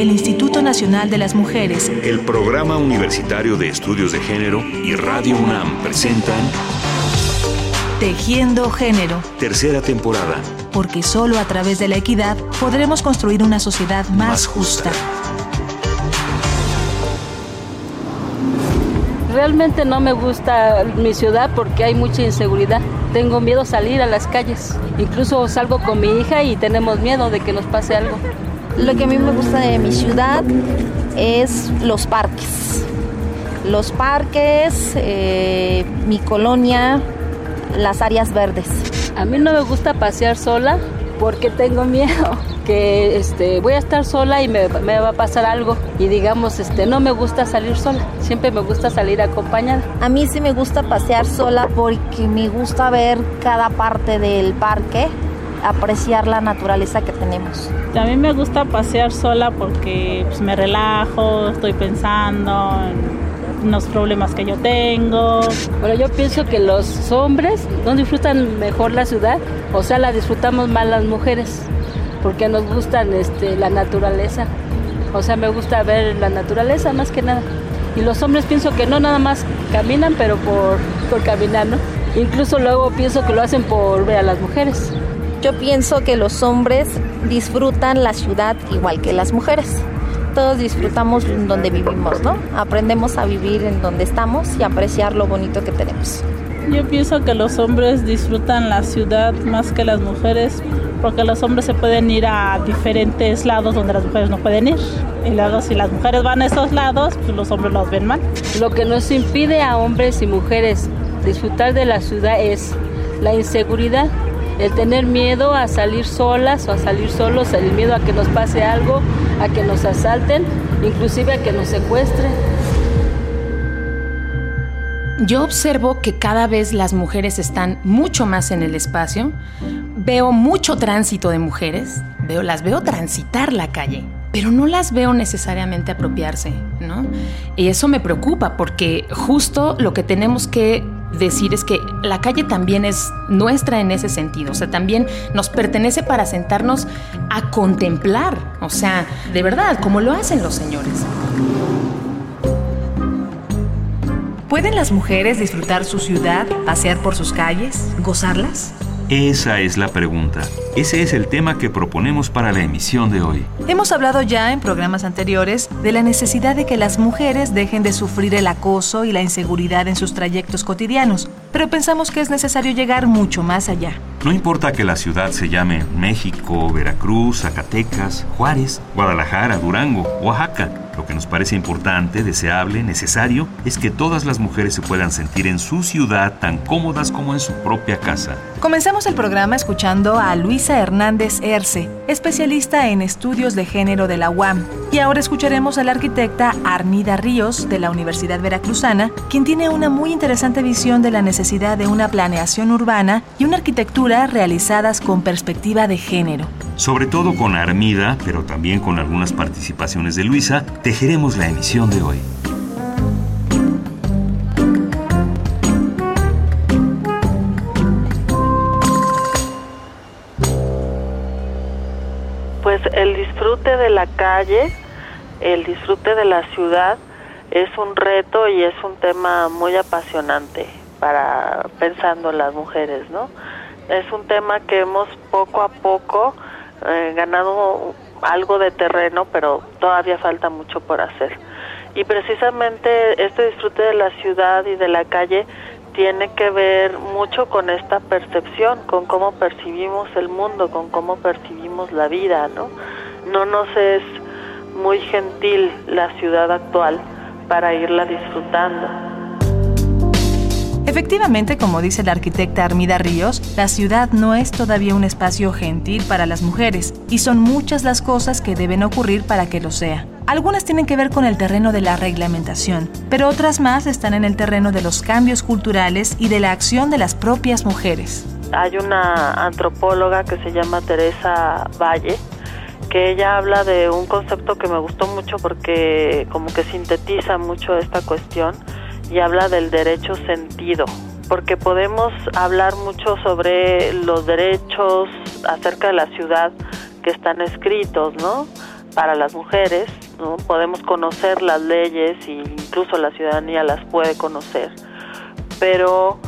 el Instituto Nacional de las Mujeres, el Programa Universitario de Estudios de Género y Radio UNAM presentan Tejiendo Género. Tercera temporada. Porque solo a través de la equidad podremos construir una sociedad más, justa. Realmente no me gusta mi ciudad porque hay mucha inseguridad. Tengo miedo a salir a las calles. Incluso salgo con mi hija y tenemos miedo de que nos pase algo. Lo que a mí me gusta de mi ciudad es los parques. Los parques, eh, mi colonia, las áreas verdes. A mí no me gusta pasear sola porque tengo miedo que este, voy a estar sola y me, me, va a pasar algo. Y digamos, este, no me gusta salir sola, siempre me gusta salir acompañada. A mí sí me gusta pasear sola porque me gusta ver cada parte del parque, apreciar la naturaleza que tenemos. A mí me gusta pasear sola porque pues, me relajo, estoy pensando en los problemas que yo tengo. Bueno, yo pienso que los hombres no disfrutan mejor la ciudad, o sea, la disfrutamos más las mujeres, porque nos gustan este, la naturaleza. O sea, me gusta ver la naturaleza más que nada. Y los hombres pienso que no nada más caminan, pero por, por caminar, ¿no? Incluso luego pienso que lo hacen por ver a las mujeres. Yo pienso que los hombres disfrutan la ciudad igual que las mujeres todos disfrutamos donde vivimos, ¿no? Aprendemos a vivir en donde estamos y apreciar lo bonito que tenemos. Yo pienso que los hombres disfrutan la ciudad más que las mujeres, porque los hombres se pueden ir a diferentes lados donde las mujeres no pueden ir. Y luego si las mujeres van a esos lados, pues los hombres los ven mal. Lo que nos impide a hombres y mujeres disfrutar de la ciudad es la inseguridad, el tener miedo a salir solas o a salir solos, el miedo a que nos pase algo, a que nos asalten, inclusive a que nos secuestren. Yo observo que cada vez las mujeres están mucho más en el espacio, veo mucho tránsito de mujeres, veo, las veo transitar la calle, pero no las veo necesariamente apropiarse, ¿no? Y eso me preocupa porque justo lo que tenemos que decir es que la calle también es nuestra en ese sentido, o sea, también nos pertenece para sentarnos a contemplar, o sea, de verdad, como lo hacen los señores. ¿Pueden las mujeres disfrutar su ciudad, pasear por sus calles, gozarlas? Esa es la pregunta. Ese es el tema que proponemos para la emisión de hoy. Hemos hablado ya en programas anteriores de la necesidad de que las mujeres dejen de sufrir el acoso y la inseguridad en sus trayectos cotidianos, pero pensamos que es necesario llegar mucho más allá. No importa que la ciudad se llame México, Veracruz, Zacatecas, Juárez, Guadalajara, Durango, Oaxaca. Lo que nos parece importante, deseable, necesario, es que todas las mujeres se puedan sentir en su ciudad tan cómodas como en su propia casa. Comenzamos el programa escuchando a Luisa Hernández Erce, especialista en estudios de género de la UAM. Y ahora escucharemos a la arquitecta Arnida Ríos de la Universidad Veracruzana, quien tiene una muy interesante visión de la necesidad de una planeación urbana y una arquitectura realizadas con perspectiva de género. Sobre todo con Armida, pero también con algunas participaciones de Luisa, tejeremos la emisión de hoy. Pues el disfrute de la calle, el disfrute de la ciudad es un reto y es un tema muy apasionante para pensando las mujeres, ¿no? Es un tema que hemos poco a poco eh, ganado algo de terreno, pero todavía falta mucho por hacer. Y precisamente este disfrute de la ciudad y de la calle tiene que ver mucho con esta percepción, con cómo percibimos el mundo, con cómo percibimos la vida, ¿no? No nos es muy gentil la ciudad actual para irla disfrutando. Efectivamente, como dice la arquitecta Armida Ríos, la ciudad no es todavía un espacio gentil para las mujeres y son muchas las cosas que deben ocurrir para que lo sea. Algunas tienen que ver con el terreno de la reglamentación, pero otras más están en el terreno de los cambios culturales y de la acción de las propias mujeres. Hay una antropóloga que se llama Teresa Valle, que ella habla de un concepto que me gustó mucho porque como que sintetiza mucho esta cuestión y habla del derecho sentido, porque podemos hablar mucho sobre los derechos acerca de la ciudad que están escritos, ¿no? para las mujeres, ¿no? podemos conocer las leyes e incluso la ciudadanía las puede conocer, pero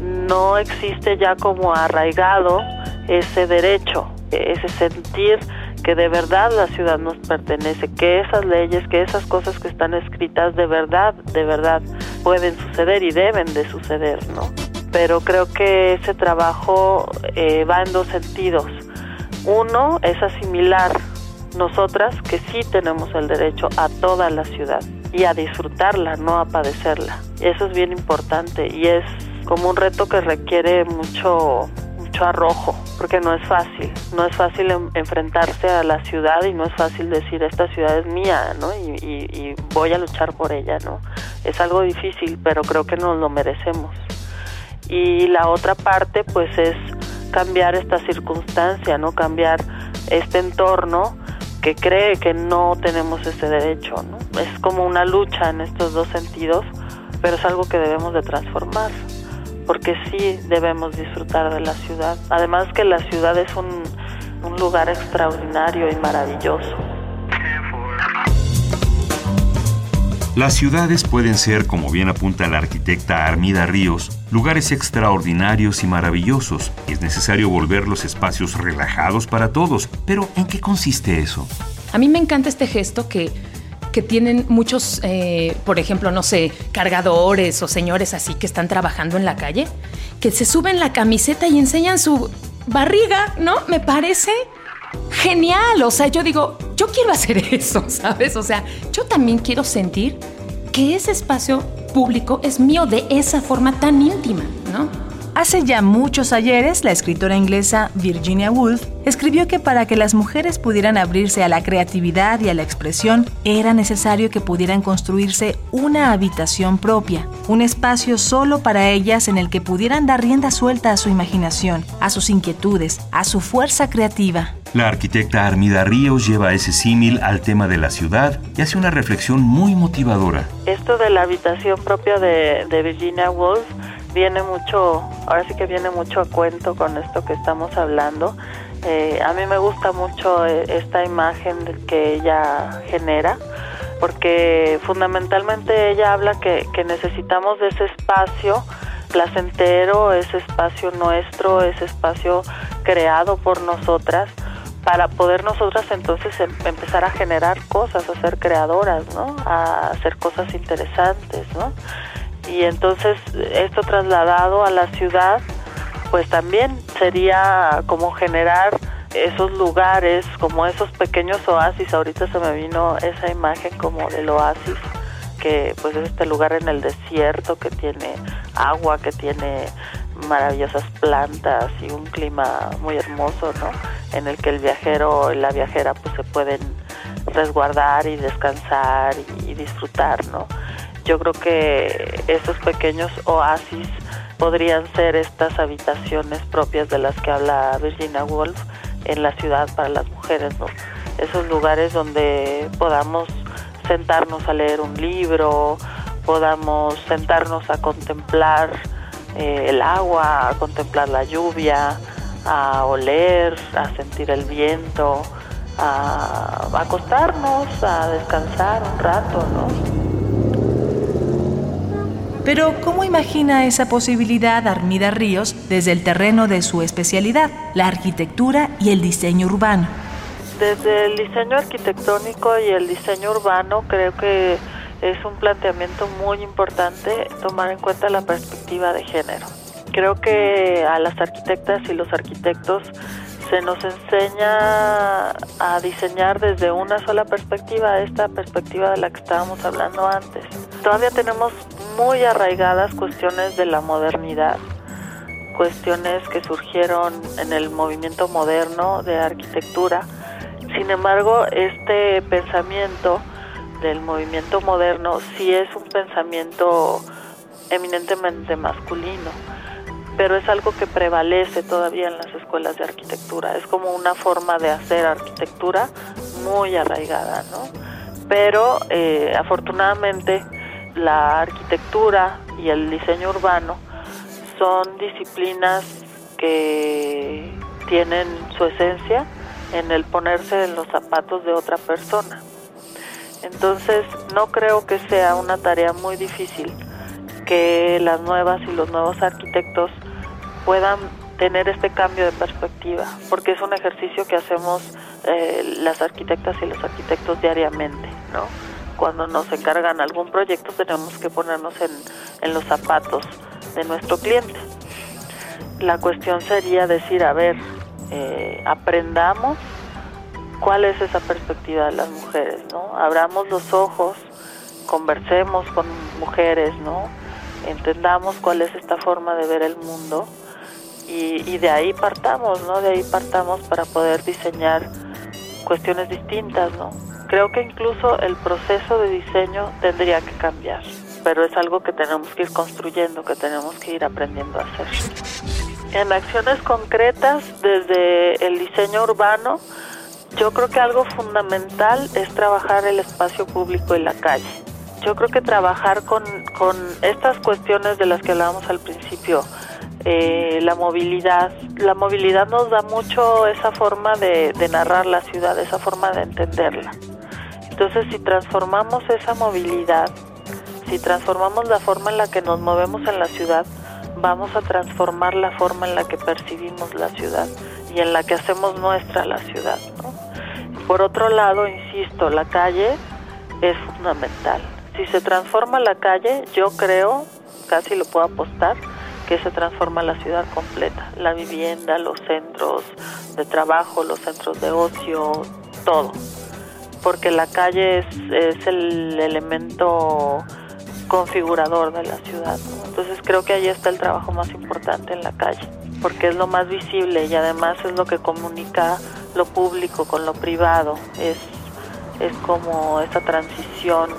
no existe ya como arraigado ese derecho, ese sentir que de verdad la ciudad nos pertenece, que esas leyes, que esas cosas que están escritas de verdad, de verdad pueden suceder y deben de suceder, ¿no? Pero creo que ese trabajo eh, va en dos sentidos. Uno es asimilar nosotras que sí tenemos el derecho a toda la ciudad y a disfrutarla, no a padecerla. Eso es bien importante y es como un reto que requiere mucho mucho arrojo, porque no es fácil, no es fácil enfrentarse a la ciudad y no es fácil decir esta ciudad es mía, ¿no? Y, y voy a luchar por ella, ¿no? Es algo difícil, pero creo que nos lo merecemos. Y la otra parte, pues, es cambiar esta circunstancia, ¿no? Cambiar este entorno que cree que no tenemos ese derecho, ¿no? Es como una lucha en estos dos sentidos, pero es algo que debemos de transformar, porque sí debemos disfrutar de la ciudad. Además que la ciudad es un, un lugar extraordinario y maravilloso. Las ciudades pueden ser, como bien apunta la arquitecta Armida Ríos, lugares extraordinarios y maravillosos. Es necesario volver los espacios relajados para todos. Pero, ¿en qué consiste eso? A mí me encanta este gesto que, que tienen muchos, eh, por ejemplo, no sé, cargadores o señores así que están trabajando en la calle, que se suben la camiseta y enseñan su barriga, ¿no? Me parece genial. O sea, yo digo, yo quiero hacer eso, ¿sabes? O sea, yo también quiero sentir que ese espacio público es mío de esa forma tan íntima, ¿no? Hace ya muchos ayeres, la escritora inglesa Virginia Woolf escribió que para que las mujeres pudieran abrirse a la creatividad y a la expresión, era necesario que pudieran construirse una habitación propia, un espacio solo para ellas en el que pudieran dar rienda suelta a su imaginación, a sus inquietudes, a su fuerza creativa. La arquitecta Armida Ríos lleva ese símil al tema de la ciudad y hace una reflexión muy motivadora. Esto de la habitación propia de, Virginia Woolf viene mucho, ahora sí que viene mucho a cuento con esto que estamos hablando. Eh, a mí me gusta mucho eh, esta imagen que ella genera, porque fundamentalmente ella habla que, que necesitamos de ese espacio placentero, ese espacio nuestro, ese espacio creado por nosotras, para poder nosotras entonces em, empezar a generar cosas, a ser creadoras, ¿no? A hacer cosas interesantes, ¿no? y entonces esto trasladado a la ciudad pues también sería como generar esos lugares, como esos pequeños oasis, ahorita se me vino esa imagen como del oasis, que pues es este lugar en el desierto que tiene agua, que tiene maravillosas plantas y un clima muy hermoso, ¿no? En el que el viajero y la viajera pues se pueden resguardar y descansar y disfrutar, ¿no? Yo creo que esos pequeños oasis podrían ser estas habitaciones propias de las que habla Virginia Woolf en la ciudad para las mujeres, ¿no? Esos lugares donde podamos sentarnos a leer un libro, podamos sentarnos a contemplar eh, el agua, a contemplar la lluvia, a oler, a sentir el viento, a acostarnos, a descansar un rato, ¿no? Pero ¿cómo imagina esa posibilidad Armida Ríos desde el terreno de su especialidad, la arquitectura y el diseño urbano? Desde el diseño arquitectónico y el diseño urbano creo que es un planteamiento muy importante tomar en cuenta la perspectiva de género. Creo que a las arquitectas y los arquitectos se nos enseña a diseñar desde una sola perspectiva, esta perspectiva de la que estábamos hablando antes. Todavía tenemos muy arraigadas cuestiones de la modernidad, cuestiones que surgieron en el movimiento moderno de arquitectura. Sin embargo, este pensamiento del movimiento moderno sí es un pensamiento eminentemente masculino pero es algo que prevalece todavía en las escuelas de arquitectura. Es como una forma de hacer arquitectura muy arraigada, ¿no? Pero eh, afortunadamente la arquitectura y el diseño urbano son disciplinas que tienen su esencia en el ponerse en los zapatos de otra persona. Entonces, no creo que sea una tarea muy difícil que las nuevas y los nuevos arquitectos puedan tener este cambio de perspectiva, porque es un ejercicio que hacemos eh, las arquitectas y los arquitectos diariamente, ¿no? Cuando nos encargan algún proyecto tenemos que ponernos en, los zapatos de nuestro cliente. La cuestión sería decir, a ver, eh, aprendamos cuál es esa perspectiva de las mujeres, ¿no? Abramos los ojos, conversemos con mujeres, ¿no? Entendamos cuál es esta forma de ver el mundo y, de ahí partamos, ¿no? De ahí partamos para poder diseñar cuestiones distintas, ¿no? Creo que incluso el proceso de diseño tendría que cambiar, pero es algo que tenemos que ir construyendo, que tenemos que ir aprendiendo a hacer. En acciones concretas, desde el diseño urbano, yo creo que algo fundamental es trabajar el espacio público y la calle. Yo creo que trabajar con, con estas cuestiones de las que hablábamos al principio, eh, la movilidad. La movilidad nos da mucho esa forma de, narrar la ciudad, esa forma de entenderla. Entonces, si transformamos esa movilidad, si transformamos la forma en la que nos movemos en la ciudad, vamos a transformar la forma en la que percibimos la ciudad y en la que hacemos nuestra la ciudad. Por otro lado, insisto, la calle es fundamental. Si se transforma la calle, yo creo, casi lo puedo apostar, que se transforma la ciudad completa, la vivienda, los centros de trabajo, los centros de ocio, todo, porque la calle es, el elemento configurador de la ciudad. Entonces creo que ahí está el trabajo más importante en la calle, porque es lo más visible y además es lo que comunica lo público con lo privado. Es, es como esa transición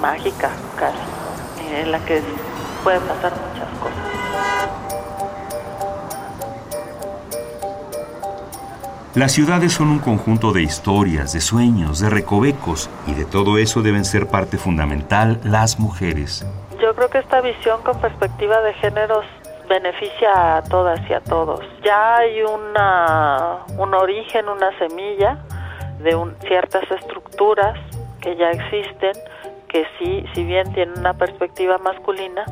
mágica casi, en la que pueden pasar Las ciudades son un conjunto de historias, de sueños, de recovecos, y de todo eso deben ser parte fundamental las mujeres. Yo creo que esta visión con perspectiva de géneros beneficia a todas y a todos. Ya hay una, un origen, una semilla de ciertas estructuras que ya existen, que sí, si bien tienen una perspectiva masculina,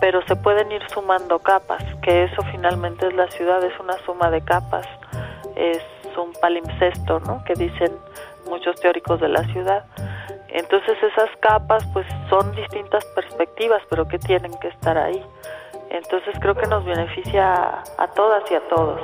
pero se pueden ir sumando capas, que eso finalmente es la ciudad, es una suma de capas, es un palimpsesto, ¿no? Que dicen muchos teóricos de la ciudad. Entonces esas capas pues son distintas perspectivas, pero que tienen que estar ahí. Entonces creo que nos beneficia a todas y a todos.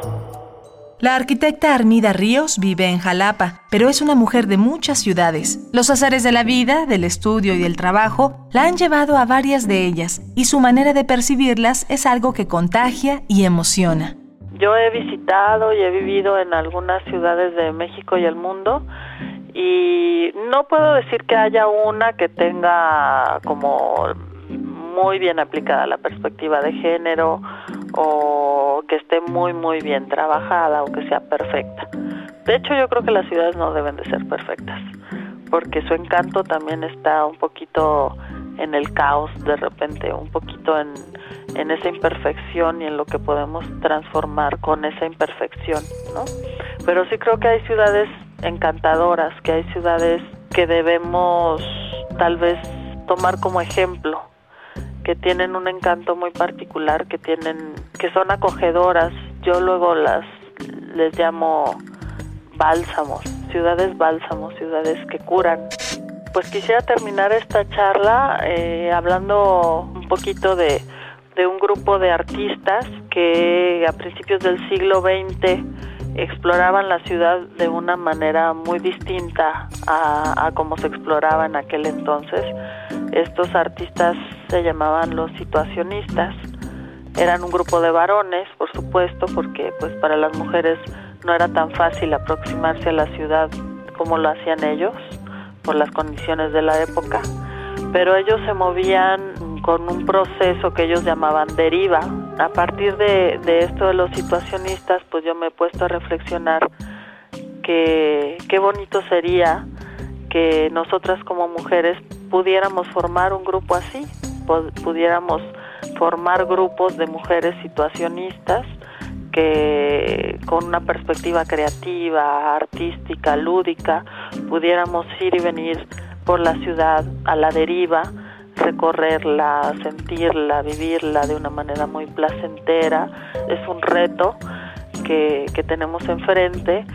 La arquitecta Armida Ríos vive en Jalapa, pero es una mujer de muchas ciudades. Los azares de la vida, del estudio y del trabajo la han llevado a varias de ellas, y su manera de percibirlas es algo que contagia y emociona. Yo he visitado y he vivido en algunas ciudades de México y el mundo y no puedo decir que haya una que tenga como muy bien aplicada la perspectiva de género o que esté muy muy bien trabajada o que sea perfecta. De hecho yo creo que las ciudades no deben de ser perfectas porque su encanto también está un poquito en el caos de repente, un poquito en, en esa imperfección y en lo que podemos transformar con esa imperfección, ¿no? Pero sí creo que hay ciudades encantadoras, que hay ciudades que debemos tal vez tomar como ejemplo que tienen un encanto muy particular, que tienen, que son acogedoras. Yo luego las les llamo bálsamos, ciudades bálsamos, ciudades que curan. Pues quisiera terminar esta charla eh, hablando un poquito de, un grupo de artistas que a principios del siglo XX exploraban la ciudad de una manera muy distinta a, a como se exploraba en aquel entonces. Estos artistas se llamaban los situacionistas. Eran un grupo de varones, por supuesto, porque pues para las mujeres no era tan fácil aproximarse a la ciudad como lo hacían ellos por las condiciones de la época, pero ellos se movían con un proceso que ellos llamaban deriva. A partir de, de esto de los situacionistas, pues yo me he puesto a reflexionar que qué bonito sería que nosotras como mujeres pudiéramos formar un grupo así, pudiéramos formar grupos de mujeres situacionistas que con una perspectiva creativa, artística, lúdica, pudiéramos ir y venir por la ciudad a la deriva, recorrerla, sentirla, vivirla de una manera muy placentera. Es un reto que, que tenemos enfrente,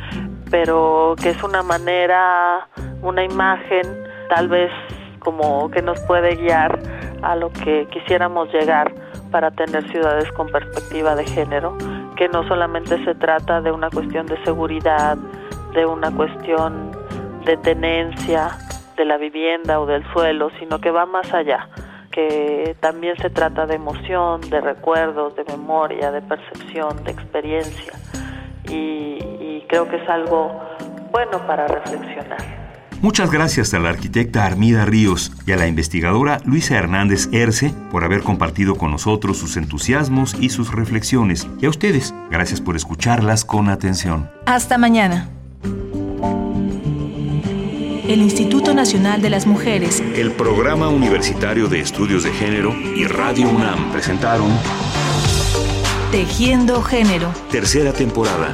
pero que es una manera, una imagen tal vez como que nos puede guiar a lo que quisiéramos llegar para tener ciudades con perspectiva de género, que no solamente se trata de una cuestión de seguridad, de una cuestión de tenencia de la vivienda o del suelo, sino que va más allá, que también se trata de emoción, de recuerdos, de memoria, de percepción, de experiencia. Y, y creo que es algo bueno para reflexionar. Muchas gracias a la arquitecta Armida Ríos y a la investigadora Luisa Hernández Erce por haber compartido con nosotros sus entusiasmos y sus reflexiones. Y a ustedes, gracias por escucharlas con atención. Hasta mañana. El Instituto Nacional de las Mujeres, el Programa Universitario de Estudios de Género y Radio UNAM presentaron Tejiendo Género. Tercera temporada.